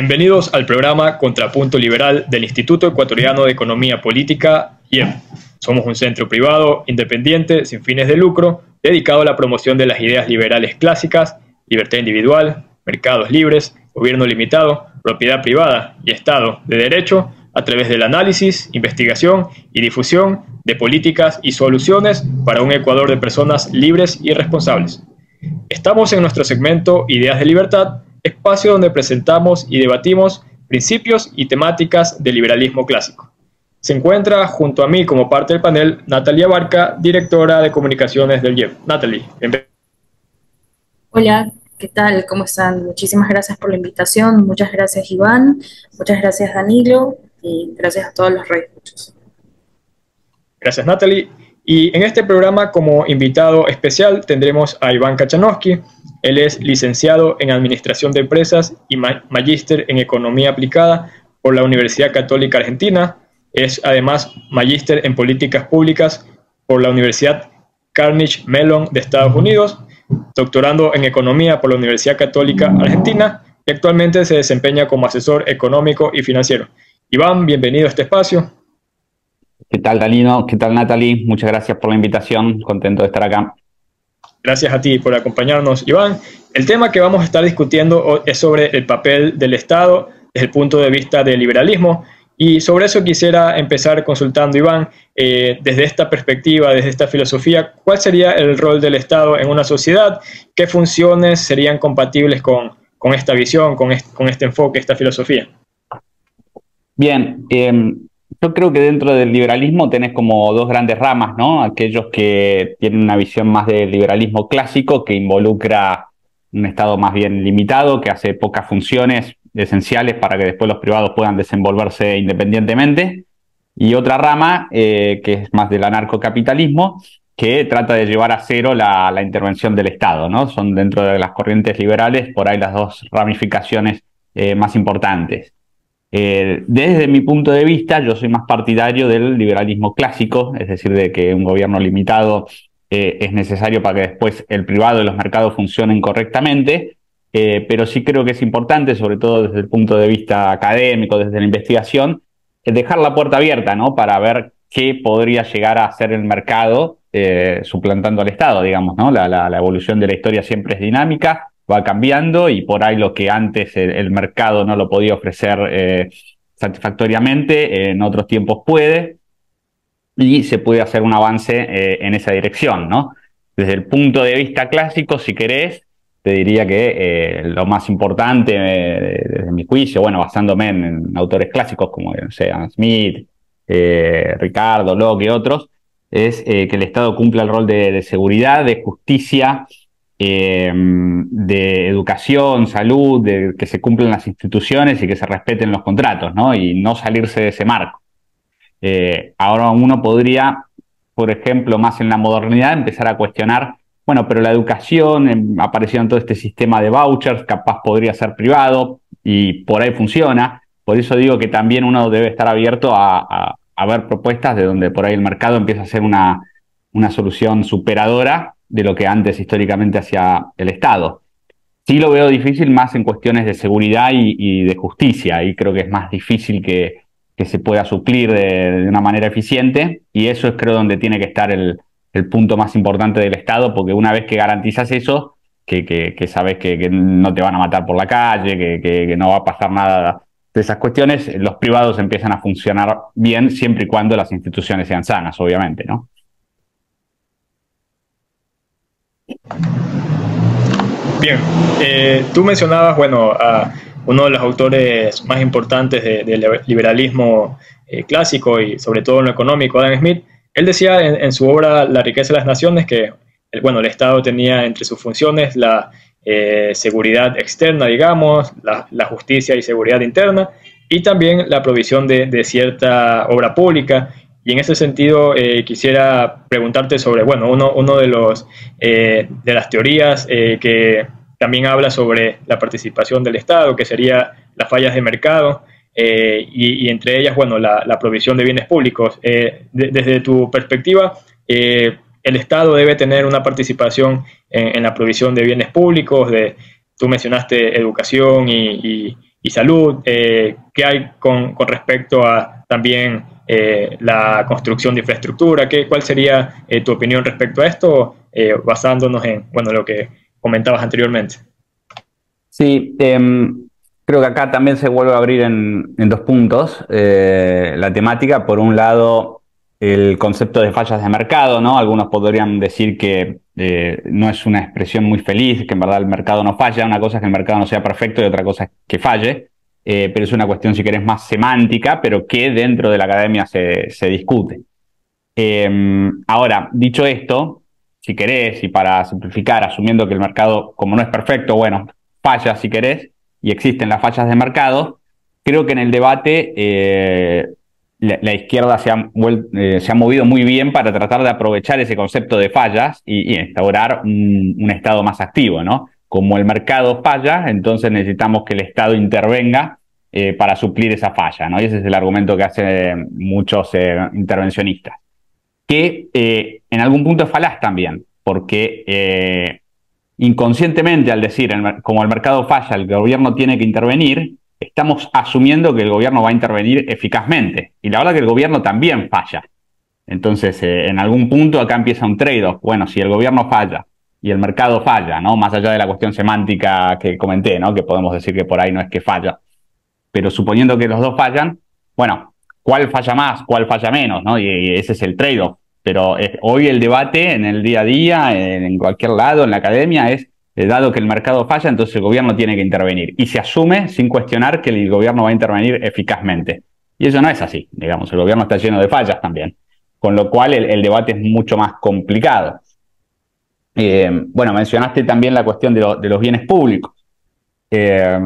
Bienvenidos al programa Contrapunto Liberal del Instituto Ecuatoriano de Economía Política, IEM. Somos un centro privado, independiente, sin fines de lucro, dedicado a la promoción de las ideas liberales clásicas, libertad individual, mercados libres, gobierno limitado, propiedad privada y Estado de Derecho, a través del análisis, investigación y difusión de políticas y soluciones para un Ecuador de personas libres y responsables. Estamos en nuestro segmento Ideas de Libertad, espacio donde presentamos y debatimos principios y temáticas del liberalismo clásico. Se encuentra junto a mí como parte del panel Natalia Barca, directora de comunicaciones del IEP. Natalie, bienvenida. Hola, ¿qué tal? ¿Cómo están? Muchísimas gracias por la invitación. Muchas gracias, Iván. Muchas gracias, Danilo. Y gracias a todos los redes. Gracias, Natalie. Y en este programa, como invitado especial, tendremos a Iván Kachanowski. Él es licenciado en Administración de Empresas y magíster en Economía Aplicada por la Universidad Católica Argentina. Es además magíster en Políticas Públicas por la Universidad Carnegie Mellon de Estados Unidos, doctorando en Economía por la Universidad Católica Argentina y actualmente se desempeña como asesor económico y financiero. Iván, bienvenido a este espacio. ¿Qué tal, Dalino? ¿Qué tal, Natalie? Muchas gracias por la invitación. Contento de estar acá. Gracias a ti por acompañarnos, Iván. El tema que vamos a estar discutiendo es sobre el papel del Estado desde el punto de vista del liberalismo. Y sobre eso quisiera empezar consultando, Iván, eh, desde esta perspectiva, desde esta filosofía, ¿cuál sería el rol del Estado en una sociedad? ¿Qué funciones serían compatibles con, esta visión, con con este enfoque, esta filosofía? Bien, em, yo creo que dentro del liberalismo tenés como dos grandes ramas, ¿no? Aquellos que tienen una visión más del liberalismo clásico, que involucra un Estado más bien limitado, que hace pocas funciones esenciales para que después los privados puedan desenvolverse independientemente. Y otra rama, eh, que es más del anarcocapitalismo, que trata de llevar a cero la, intervención del Estado, ¿no? Son dentro de las corrientes liberales por ahí las dos ramificaciones eh, más importantes. Eh, desde mi punto de vista, yo soy más partidario del liberalismo clásico, es decir, de que un gobierno limitado eh, es necesario para que después el privado y los mercados funcionen correctamente, eh, pero sí creo que es importante, sobre todo desde el punto de vista académico, desde la investigación, dejar la puerta abierta, ¿no? Para ver qué podría llegar a ser el mercado suplantando al Estado, digamos, ¿no? la evolución de la historia siempre es dinámica va cambiando y por ahí lo que antes el, mercado no lo podía ofrecer eh, satisfactoriamente, en otros tiempos puede y se puede hacer un avance eh, en esa dirección, ¿no? Desde el punto de vista clásico, si querés, te diría que eh, lo más importante desde mi juicio, bueno, basándome en, autores clásicos como sean Smith, Ricardo, Locke y otros, es que el Estado cumpla el rol de seguridad, de justicia, eh, de educación, salud, de que se cumplan las instituciones y que se respeten los contratos, ¿no? Y no salirse de ese marco. Eh, ahora uno podría, por ejemplo, más en la modernidad, empezar a cuestionar, bueno, pero la educación, apareció en todo este sistema de vouchers, capaz podría ser privado y por ahí funciona. Por eso digo que también uno debe estar abierto a, ver propuestas de donde por ahí el mercado empieza a ser una, una solución superadora de lo que antes históricamente hacía el Estado. Sí lo veo difícil más en cuestiones de seguridad y, de justicia, y creo que es más difícil que, que se pueda suplir de, una manera eficiente, y eso es creo donde tiene que estar el, punto más importante del Estado, porque una vez que garantizas eso, que, que, sabes que, no te van a matar por la calle, que, no va a pasar nada de esas cuestiones, los privados empiezan a funcionar bien siempre y cuando las instituciones sean sanas, obviamente, ¿no? Bien, eh, tú mencionabas, bueno, a uno de los autores más importantes del liberalismo eh, clásico y sobre todo en lo económico, Adam Smith. Él decía en, su obra La riqueza de las naciones que, bueno, el Estado tenía entre sus funciones la eh, seguridad externa, digamos, la, justicia y seguridad interna, y también la provisión de, de cierta obra pública y en ese sentido eh, quisiera preguntarte sobre, bueno, uno, uno de, los, eh, de las teorías eh, que también habla sobre la participación del Estado, que sería las fallas de mercado, y, entre ellas, bueno, la, provisión de bienes públicos. desde tu perspectiva, el Estado debe tener una participación en, la provisión de bienes públicos, de, tú mencionaste educación y, y salud. ¿Qué hay con, con, respecto a también la construcción de infraestructura? ¿Qué, ¿Cuál sería tu opinión respecto a esto, basándonos en bueno, lo que comentabas anteriormente? Sí, em, creo que acá también se vuelve a abrir en, dos puntos la temática. Por un lado, el concepto de fallas de mercado, ¿no? Algunos podrían decir que eh, no es una expresión muy feliz, que en verdad el mercado no falla, una cosa es que el mercado no sea perfecto y otra cosa es que falle, eh, pero es una cuestión, si querés, más semántica, pero que dentro de la academia se, discute. Em, ahora, dicho esto, si querés, y para simplificar, asumiendo que el mercado, como no es perfecto, bueno, falla si querés, y existen las fallas de mercado, creo que en el debate eh, la, izquierda se ha, eh, se ha, movido muy bien para tratar de aprovechar ese concepto de fallas y, instaurar un, Estado más activo, ¿no? Como el mercado falla, entonces necesitamos que el Estado intervenga eh, para suplir esa falla, ¿no? Y ese es el argumento que hacen muchos eh, intervencionistas. Que en algún punto es falaz también, porque inconscientemente al decir, como el mercado falla, el gobierno tiene que intervenir, estamos asumiendo que el gobierno va a intervenir eficazmente. Y la verdad que el gobierno también falla. Entonces, eh, en algún punto acá empieza un trade-off. Bueno, si el gobierno falla y el mercado falla, ¿no? Más allá de la cuestión semántica que comenté, ¿no? Que podemos decir que por ahí no es que falla. Pero suponiendo que los dos fallan, bueno, ¿cuál falla más? ¿Cuál falla menos? ¿no? Y, ese es el trade-off. Pero eh, hoy el debate en el día a día, en cualquier lado, en la academia, es eh, dado que el mercado falla, entonces el gobierno tiene que intervenir. Y se asume sin cuestionar que el gobierno va a intervenir eficazmente. Y eso no es así, digamos, el gobierno está lleno de fallas también. Con lo cual el, debate es mucho más complicado. Eh, bueno, mencionaste también la cuestión de, los bienes públicos. Eh,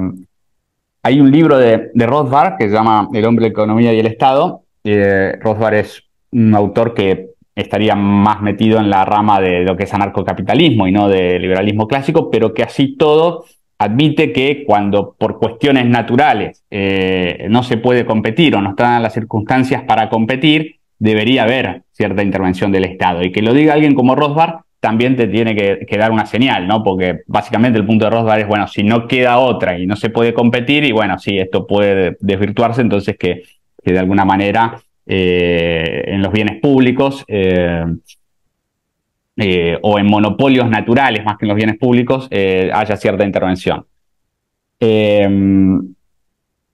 hay un libro de, de, Rothbard que se llama El hombre, la economía y el Estado. Rothbard es un autor que estaría más metido en la rama de lo que es anarcocapitalismo y no de liberalismo clásico, pero que así todo admite que cuando por cuestiones naturales eh, no se puede competir o no están las circunstancias para competir, debería haber cierta intervención del Estado. Y que lo diga alguien como Rothbard también te tiene que, dar una señal, ¿no? Porque básicamente el punto de Rothbard es, bueno, si no queda otra y no se puede competir, y bueno, sí, esto puede desvirtuarse, entonces que, de alguna manera eh, en los bienes públicos eh, eh, o en monopolios naturales más que en los bienes públicos haya cierta intervención.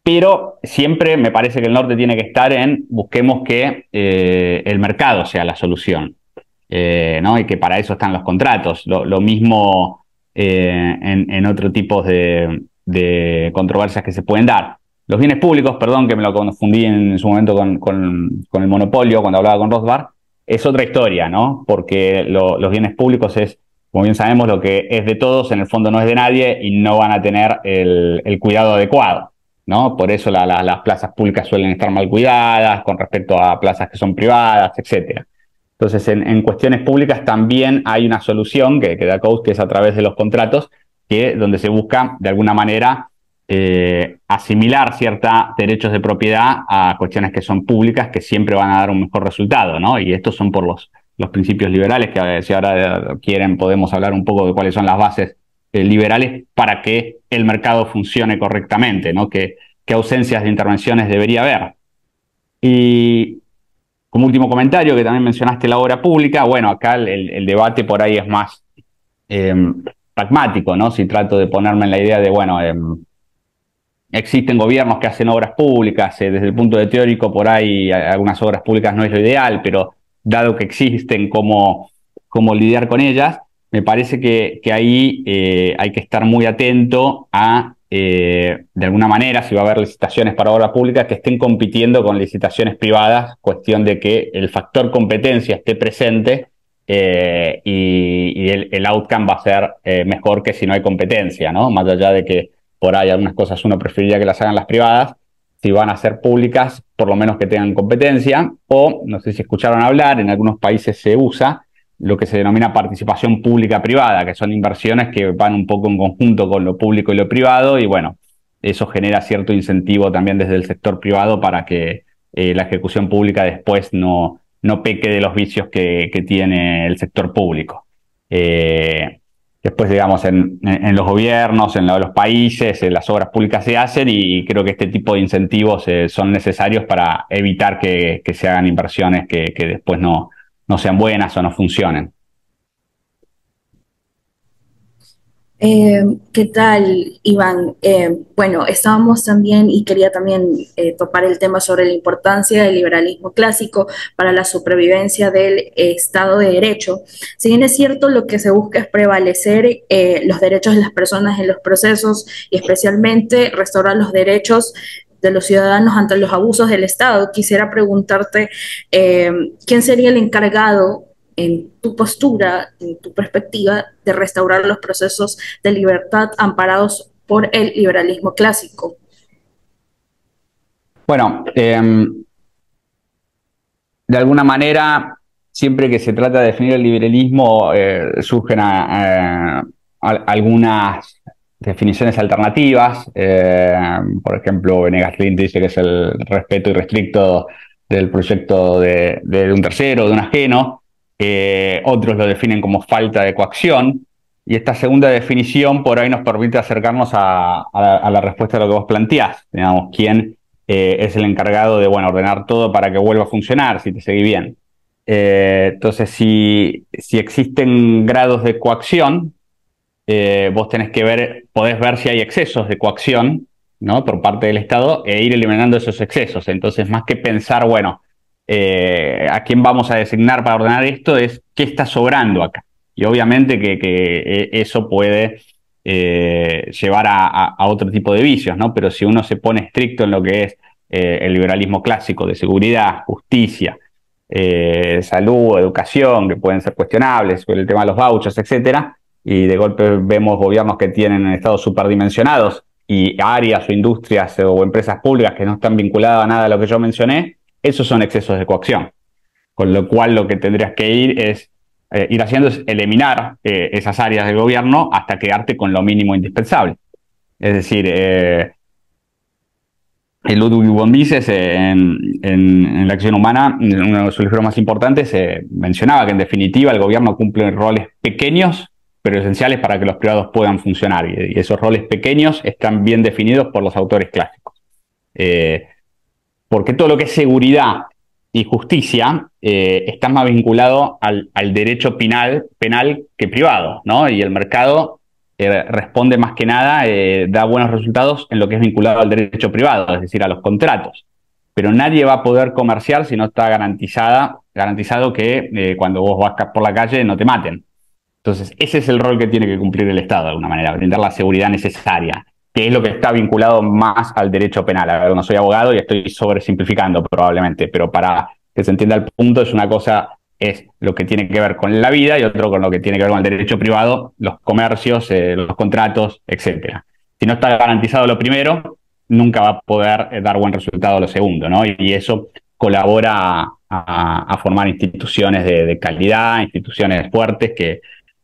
pero siempre me parece que el norte tiene que estar en busquemos que el mercado sea la solución. ¿No? Y que para eso están los contratos. Lo, mismo en, otro tipo de, controversias que se pueden dar. Los bienes públicos, perdón que me lo confundí en su momento con, el monopolio cuando hablaba con Rothbard, es otra historia, ¿no? Porque los bienes públicos es, como bien sabemos, lo que es de todos, en el fondo no es de nadie y no van a tener el, cuidado adecuado, ¿no? Por eso las plazas públicas suelen estar mal cuidadas con respecto a plazas que son privadas, etc. Entonces, en, cuestiones públicas también hay una solución que, que da Coast, que es a través de los contratos, que donde se busca, de alguna manera, eh, asimilar ciertos derechos de propiedad a cuestiones que son públicas que siempre van a dar un mejor resultado, ¿no? Y estos son por los, principios liberales, que si ahora quieren podemos hablar un poco de cuáles son las bases eh, liberales para que el mercado funcione correctamente, ¿no? ¿Qué, ausencias de intervenciones debería haber? Y como último comentario, que también mencionaste la obra pública, bueno, acá el, debate por ahí es más eh, pragmático, ¿no? Si trato de ponerme en la idea de, bueno, em, existen gobiernos que hacen obras públicas, eh, desde el punto de teórico por ahí algunas obras públicas no es lo ideal, pero dado que existen, cómo, cómo lidiar con ellas, me parece que, ahí eh, hay que estar muy atento a, eh, de alguna manera, si va a haber licitaciones para obras públicas, que estén compitiendo con licitaciones privadas, cuestión de que el factor competencia esté presente y, el, el, outcome va a ser mejor que si no hay competencia, ¿no? Más allá de que por ahí algunas cosas uno preferiría que las hagan las privadas, si van a ser públicas, por lo menos que tengan competencia, o no sé si escucharon hablar, en algunos países se usa lo que se denomina participación pública-privada, que son inversiones que van un poco en conjunto con lo público y lo privado, y bueno, eso genera cierto incentivo también desde el sector privado para que eh, la ejecución pública después no, no peque de los vicios que, tiene el sector público. Eh, después, digamos, en, los gobiernos, en los países, en las obras públicas se hacen y creo que este tipo de incentivos eh, son necesarios para evitar que, se hagan inversiones que, después no, no sean buenas o no funcionen. Eh, ¿Qué tal, Iván? Eh, bueno, estábamos también y quería también eh, topar el tema sobre la importancia del liberalismo clásico para la supervivencia del Estado de Derecho. Si bien es cierto, lo que se busca es prevalecer los derechos de las personas en los procesos y especialmente restaurar los derechos de los ciudadanos ante los abusos del Estado. Quisiera preguntarte, ¿quién sería el encargado en tu postura, en tu perspectiva, de restaurar los procesos de libertad amparados por el liberalismo clásico? Bueno, em, de alguna manera, siempre que se trata de definir el liberalismo, eh, surgen eh, algunas definiciones alternativas. Eh, por ejemplo, Venegas Clint dice que es el respeto irrestricto del proyecto de, de un tercero, de un ajeno. Eh, otros lo definen como falta de coacción, y esta segunda definición por ahí nos permite acercarnos a, la, respuesta a lo que vos planteás, quién eh, es el encargado de bueno, ordenar todo para que vuelva a funcionar, si te seguí bien. Entonces, si, si, existen grados de coacción, vos tenés que ver, podés ver si hay excesos de coacción ¿no? por parte del Estado e ir eliminando esos excesos. Entonces, más que pensar, bueno, eh, a quién vamos a designar para ordenar esto, es qué está sobrando acá. Y obviamente que, eh, eso puede eh, llevar a, otro tipo de vicios, ¿no? Pero si uno se pone estricto en lo que es el liberalismo clásico de seguridad, justicia, salud, educación, que pueden ser cuestionables, el tema de los vouchers, etcétera, y de golpe vemos gobiernos que tienen estados superdimensionados y áreas o industrias o empresas públicas que no están vinculadas a nada de lo que yo mencioné, esos son excesos de coacción. Con lo cual lo que tendrías que ir es eh, ir haciendo es eliminar eh, esas áreas del gobierno hasta quedarte con lo mínimo indispensable. Es decir, eh, el Ludwig von Mises en, en, la acción humana, en uno de sus libros más importantes, mencionaba que en definitiva el gobierno cumple roles pequeños pero esenciales para que los privados puedan funcionar. Y, esos roles pequeños están bien definidos por los autores clásicos porque todo lo que es seguridad y justicia eh, está más vinculado al, derecho penal, penal que privado, ¿no? Y el mercado eh, responde más que nada, eh, da buenos resultados en lo que es vinculado al derecho privado, es decir, a los contratos. Pero nadie va a poder comerciar si no está garantizada, garantizado que cuando vos vas por la calle no te maten. Entonces, ese es el rol que tiene que cumplir el Estado de alguna manera, brindar la seguridad necesaria que es lo que está vinculado más al derecho penal. A ver, no soy abogado y estoy sobresimplificando probablemente, pero para que se entienda el punto, es una cosa es lo que tiene que ver con la vida y otro con lo que tiene que ver con el derecho privado, los comercios, eh, los contratos, etc. Si no está garantizado lo primero, nunca va a poder eh, dar buen resultado lo segundo, ¿no? Y, eso colabora a, formar instituciones de calidad, instituciones fuertes que,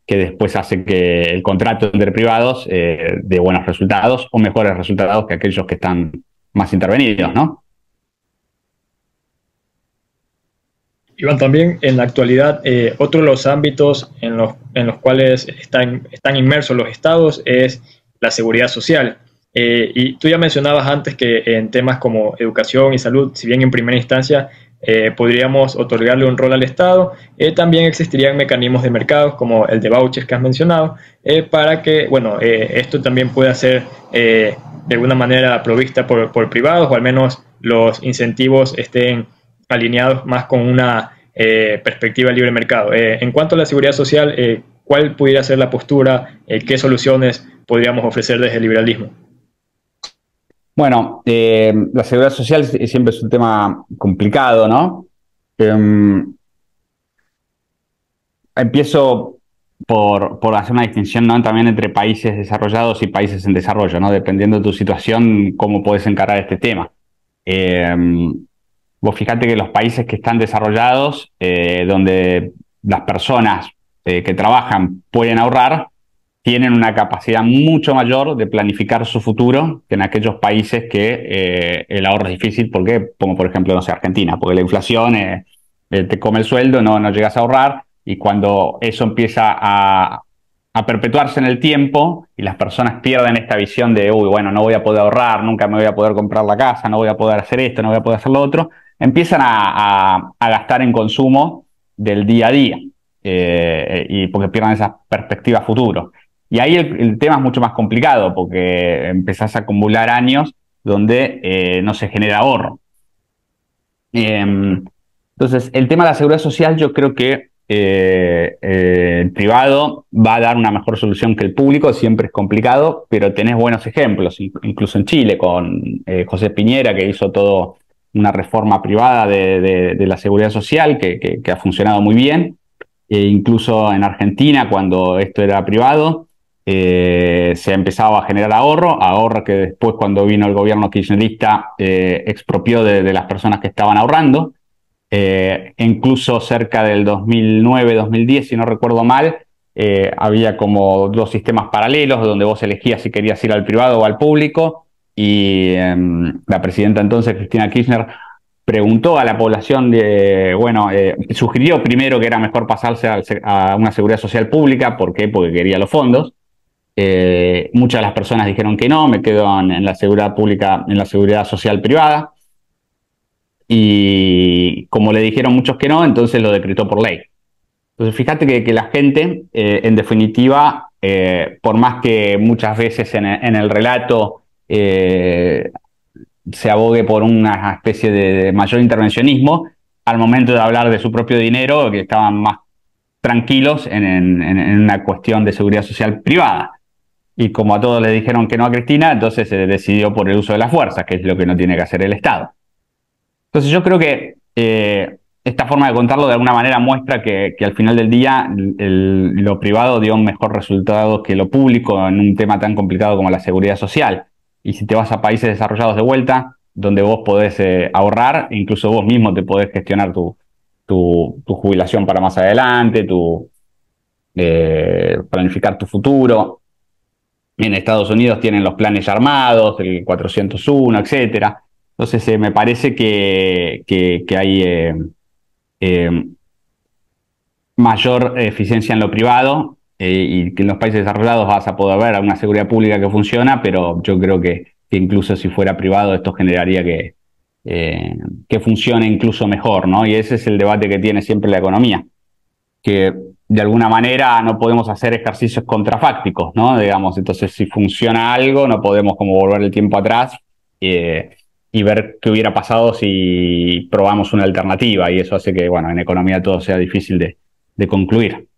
que después hace que el contrato entre privados eh, dé buenos resultados o mejores resultados que aquellos que están más intervenidos, ¿no? Iván, también en la actualidad, eh, otro de los ámbitos en los, en los cuales están, están inmersos los estados es la seguridad social. Eh, y tú ya mencionabas antes que en temas como educación y salud, si bien en primera instancia eh, podríamos otorgarle un rol al Estado. Eh, también existirían mecanismos de mercado como el de vouchers que has mencionado, eh, para que, bueno, esto también pueda ser de alguna manera provista por, por, privados o al menos los incentivos estén alineados más con una perspectiva libre mercado. en cuanto a la seguridad social, ¿cuál pudiera ser la postura? ¿Qué soluciones podríamos ofrecer desde el liberalismo? Bueno, eh, la seguridad social siempre es un tema complicado, ¿no? Em, empiezo por, hacer una distinción ¿no? también entre países desarrollados y países en desarrollo, ¿no? Dependiendo de tu situación, cómo puedes encarar este tema. Em, vos fíjate que los países que están desarrollados, eh, donde las personas eh, que trabajan pueden ahorrar, tienen una capacidad mucho mayor de planificar su futuro que en aquellos países que eh, el ahorro es difícil, porque, como por ejemplo, no sé, Argentina, porque la inflación eh, eh, te come el sueldo, no, no llegas a ahorrar, y cuando eso empieza a, perpetuarse en el tiempo y las personas pierden esta visión de, uy, bueno, no voy a poder ahorrar, nunca me voy a poder comprar la casa, no voy a poder hacer esto, no voy a poder hacer lo otro, empiezan a, gastar en consumo del día a día y porque pierden esa perspectiva futuro. Y ahí el, tema es mucho más complicado porque empezás a acumular años donde eh, no se genera ahorro. Em, entonces, el tema de la seguridad social yo creo que eh, eh, el privado va a dar una mejor solución que el público, siempre es complicado, pero tenés buenos ejemplos, incluso en Chile, con José Piñera, que hizo todo una reforma privada de, la seguridad social que, ha funcionado muy bien, e incluso en Argentina, cuando esto era privado, eh, se ha empezado a generar ahorro, ahorro que después cuando vino el gobierno kirchnerista eh, expropió de, las personas que estaban ahorrando. Eh, incluso cerca del 2009-2010, si no recuerdo mal, había como dos sistemas paralelos donde vos elegías si querías ir al privado o al público y em, la presidenta entonces, Cristina Kirchner, preguntó a la población de, bueno, sugirió primero que era mejor pasarse a, una seguridad social pública, ¿por qué? Porque quería los fondos, eh, muchas de las personas dijeron que no, me quedo en, la seguridad pública, en la seguridad social privada. Y como le dijeron muchos que no, entonces lo decretó por ley. Entonces fíjate que, la gente, eh, en definitiva, eh, por más que muchas veces en, el relato se abogue por una especie de, mayor intervencionismo, al momento de hablar de su propio dinero, que estaban más tranquilos en, una cuestión de seguridad social privada. Y como a todos le dijeron que no a Cristina, entonces se decidió por el uso de la fuerza, que es lo que no tiene que hacer el Estado. Entonces yo creo que eh, esta forma de contarlo de alguna manera muestra que, al final del día lo privado dio un mejor resultado que lo público en un tema tan complicado como la seguridad social. Y si te vas a países desarrollados de vuelta, donde vos podés eh, ahorrar, incluso vos mismo te podés gestionar tu, tu, jubilación para más adelante, tu, eh, planificar tu futuro. En Estados Unidos tienen los planes armados, el 401, etcétera. Entonces eh, me parece que, que, hay eh, eh, mayor eficiencia en lo privado y que en los países desarrollados vas a poder ver una seguridad pública que funciona, pero yo creo que, incluso si fuera privado esto generaría que, que funcione incluso mejor, ¿no? Y ese es el debate que tiene siempre la economía, que de alguna manera no podemos hacer ejercicios contrafácticos, ¿no? Digamos, entonces si funciona algo, no podemos como volver el tiempo atrás eh, y ver qué hubiera pasado si probamos una alternativa y eso hace que, bueno, en economía todo sea difícil de, concluir.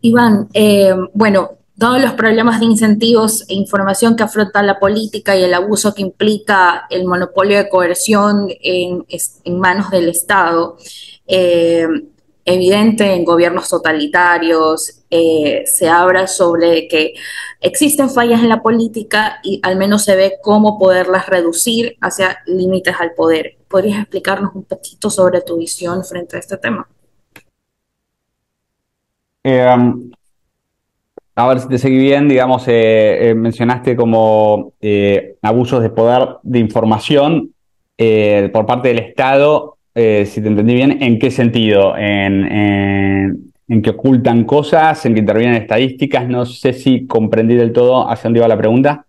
Iván, eh, bueno, todos los problemas de incentivos e información que afronta la política y el abuso que implica el monopolio de coerción en, manos del Estado, eh, evidente en gobiernos totalitarios, eh, se habla sobre que existen fallas en la política y al menos se ve cómo poderlas reducir hacia límites al poder. ¿Podrías explicarnos un poquito sobre tu visión frente a este tema? Eh, um, a ver si te seguí bien, digamos, eh, mencionaste como abusos de poder de información por parte del Estado eh, si te entendí bien, ¿en qué sentido? ¿En, que ocultan cosas? ¿En que intervienen estadísticas? No sé si comprendí del todo hacia dónde iba la pregunta.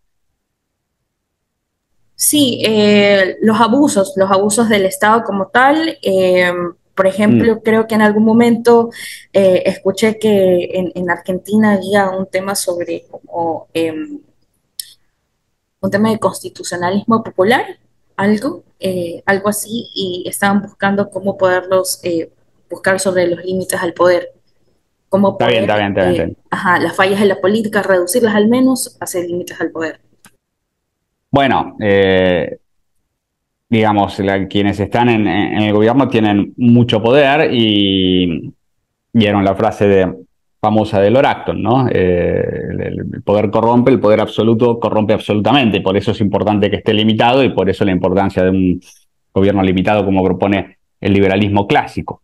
Sí, eh, los abusos, los abusos del Estado como tal. Eh, por ejemplo, mm. creo que en algún momento escuché que en, Argentina había un tema sobre em, un tema de constitucionalismo popular algo, eh, algo así, y estaban buscando cómo poderlos eh, buscar sobre los límites al poder. Cómo está bien, está bien, está bien, eh, ajá, las fallas en la política, reducirlas al menos, hacer límites al poder. Bueno, digamos, quienes están en, el gobierno tienen mucho poder y vieron la frase de famosa de Loracton, ¿no? Eh, el, poder corrompe, el poder absoluto corrompe absolutamente, por eso es importante que esté limitado y por eso la importancia de un gobierno limitado como propone el liberalismo clásico.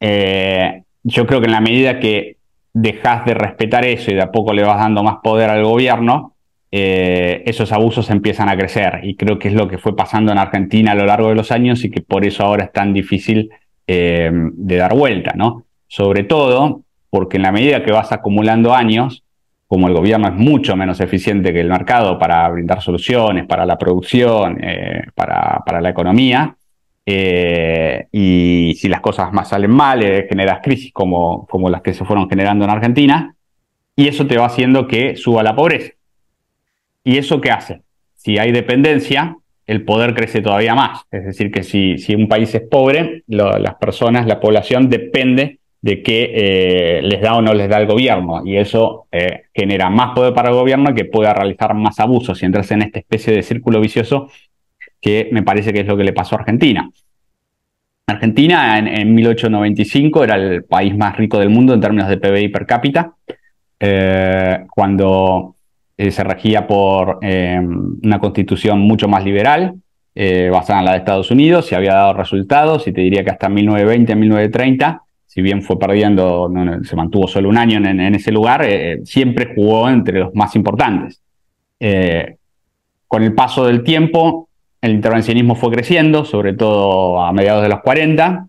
Eh, yo creo que en la medida que dejas de respetar eso y de a poco le vas dando más poder al gobierno, eh, esos abusos empiezan a crecer y creo que es lo que fue pasando en Argentina a lo largo de los años y que por eso ahora es tan difícil de dar vuelta, ¿no? Sobre todo porque en la medida que vas acumulando años, como el gobierno es mucho menos eficiente que el mercado para brindar soluciones, para la producción, eh, para, la economía, eh, y si las cosas más salen mal, eh, generas crisis como, como las que se fueron generando en Argentina, y eso te va haciendo que suba la pobreza. ¿Y eso qué hace? Si hay dependencia, el poder crece todavía más. Es decir, que si, si un país es pobre, las personas, la población depende de qué eh, les da o no les da el gobierno. Y eso eh, genera más poder para el gobierno que pueda realizar más abusos y entrarse en esta especie de círculo vicioso que me parece que es lo que le pasó a Argentina. Argentina en, 1895 era el país más rico del mundo en términos de PBI per cápita, eh, cuando se regía por una constitución mucho más liberal, basada en la de Estados Unidos, y había dado resultados, y te diría que hasta 1920, 1930, si bien fue perdiendo, se mantuvo solo un año en, ese lugar, eh, siempre jugó entre los más importantes. Eh, con el paso del tiempo, el intervencionismo fue creciendo, sobre todo a mediados de los 40,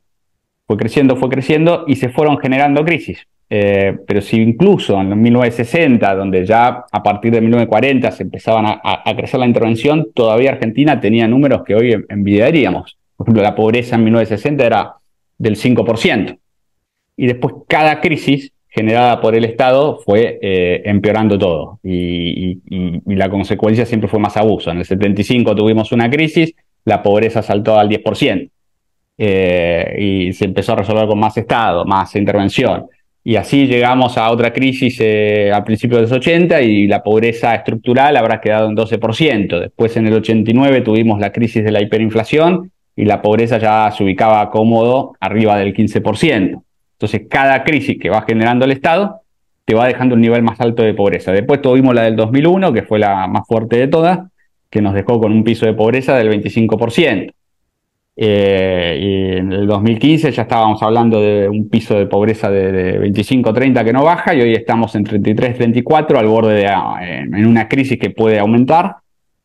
fue creciendo, fue creciendo y se fueron generando crisis. Eh, pero si incluso en 1960, donde ya a partir de 1940 se empezaban a, a, crecer la intervención, todavía Argentina tenía números que hoy envidiaríamos. Por ejemplo, la pobreza en 1960 era del 5% y después cada crisis generada por el Estado fue eh, empeorando todo y, la consecuencia siempre fue más abuso. En el 75 tuvimos una crisis, la pobreza saltó al 10% eh, y se empezó a resolver con más Estado, más intervención. Y así llegamos a otra crisis eh, a principios de los 80 y la pobreza estructural habrá quedado en 12%. Después en el 89 tuvimos la crisis de la hiperinflación y la pobreza ya se ubicaba cómodo arriba del 15%. Entonces, cada crisis que va generando el Estado te va dejando un nivel más alto de pobreza. Después tuvimos la del 2001, que fue la más fuerte de todas, que nos dejó con un piso de pobreza del 25%. Eh, en el 2015 ya estábamos hablando de un piso de pobreza de, 25-30 que no baja y hoy estamos en 33-34 al borde de en una crisis que puede aumentar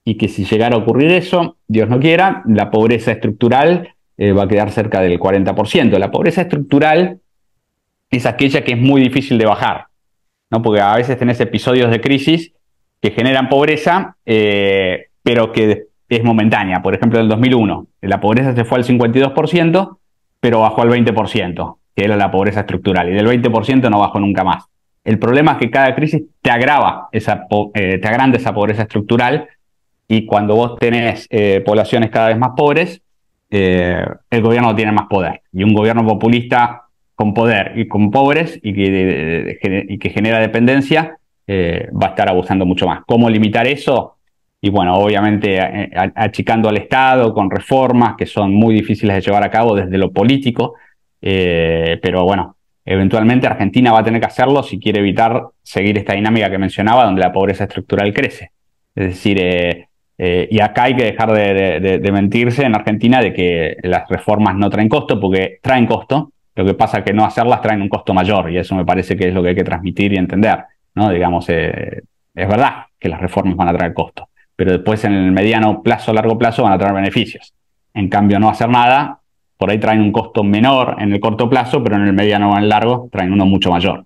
y que si llegara a ocurrir eso, Dios no quiera, la pobreza estructural eh, va a quedar cerca del 40%. La pobreza estructural es aquella que es muy difícil de bajar, ¿no? Porque a veces tenés episodios de crisis que generan pobreza, eh, pero que es momentánea. Por ejemplo, en el 2001, la pobreza se fue al 52%, pero bajó al 20%, que era la pobreza estructural, y del 20% no bajó nunca más. El problema es que cada crisis te agrava esa, eh, te agranda esa pobreza estructural y cuando vos tenés eh, poblaciones cada vez más pobres, el gobierno tiene más poder. Y un gobierno populista con poder y con pobres y que, genera dependencia, eh, va a estar abusando mucho más. ¿Cómo limitar eso? Y bueno, obviamente achicando al Estado con reformas que son muy difíciles de llevar a cabo desde lo político, eh, pero bueno, eventualmente Argentina va a tener que hacerlo si quiere evitar seguir esta dinámica que mencionaba, donde la pobreza estructural crece. Es decir, eh, y acá hay que dejar de, de, mentirse en Argentina de que las reformas no traen costo, porque traen costo, lo que pasa es que no hacerlas traen un costo mayor y eso me parece que es lo que hay que transmitir y entender. ¿no? Digamos, eh, es verdad que las reformas van a traer costo, pero después en el mediano plazo, largo plazo van a traer beneficios. En cambio, no hacer nada, por ahí traen un costo menor en el corto plazo, pero en el mediano o en el largo traen uno mucho mayor.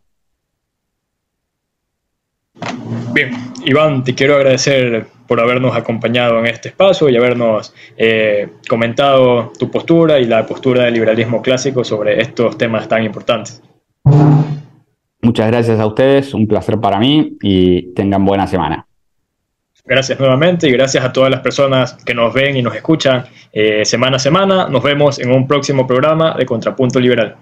Bien, Iván, te quiero agradecer por habernos acompañado en este espacio y habernos eh, comentado tu postura y la postura del liberalismo clásico sobre estos temas tan importantes. Muchas gracias a ustedes, un placer para mí y tengan buena semana. Gracias nuevamente y gracias a todas las personas que nos ven y nos escuchan eh, semana a semana. Nos vemos en un próximo programa de Contrapunto Liberal.